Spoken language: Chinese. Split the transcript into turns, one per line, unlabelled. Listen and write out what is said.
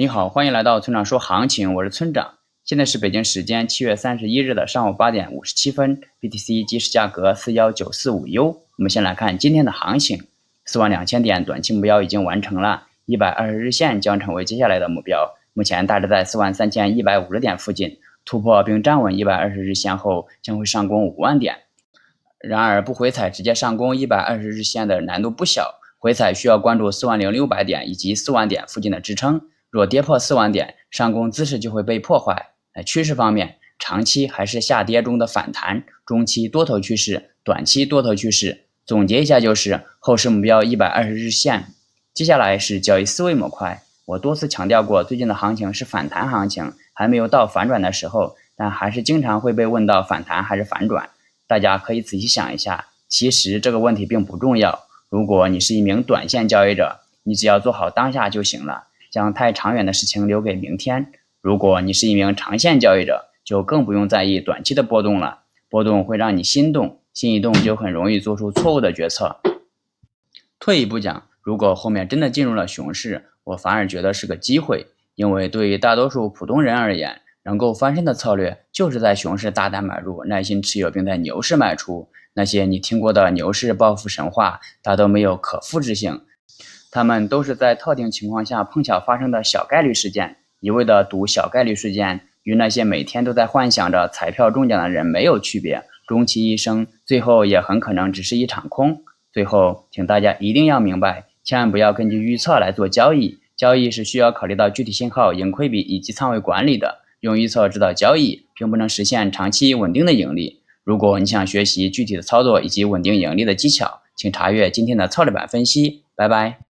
你好，欢迎来到村长说行情，我是村长。现在是北京时间七月三十一日的上午八点五十七分，BTC 即时价格四幺九四五 U。我们先来看今天的行情，四万两千点短期目标已经完成了，一百二十日线将成为接下来的目标。目前大致在四万三千一百五十点附近，突破并站稳一百二十日线后，将会上攻五万点。然而不回踩直接上攻一百二十日线的难度不小。回踩需要关注四万零六百点以及四万点附近的支撑，若跌破四万点，上攻姿势就会被破坏。在趋势方面，长期还是下跌中的反弹，中期多头趋势，短期多头趋势。总结一下就是后市目标一百二十日线。接下来是交易思维模块，我多次强调过，最近的行情是反弹行情，还没有到反转的时候，但还是经常会被问到反弹还是反转。大家可以仔细想一下，其实这个问题并不重要。如果你是一名短线交易者，你只要做好当下就行了，将太长远的事情留给明天。如果你是一名长线交易者，就更不用在意短期的波动了，波动会让你心动，心一动就很容易做出错误的决策。退一步讲，如果后面真的进入了熊市，我反而觉得是个机会，因为对于大多数普通人而言，能够翻身的策略就是在熊市大胆买入，耐心持有，并在牛市卖出。那些你听过的牛市暴富神话，大都没有可复制性，他们都是在特定情况下碰巧发生的小概率事件。一味的赌小概率事件，与那些每天都在幻想着彩票中奖的人没有区别，终其一生，最后也很可能只是一场空。最后，请大家一定要明白，千万不要根据预测来做交易，交易是需要考虑到具体信号、盈亏比以及仓位管理的。用预测指导交易，并不能实现长期稳定的盈利。如果你想学习具体的操作以及稳定盈利的技巧，请查阅今天的策略版分析。拜拜。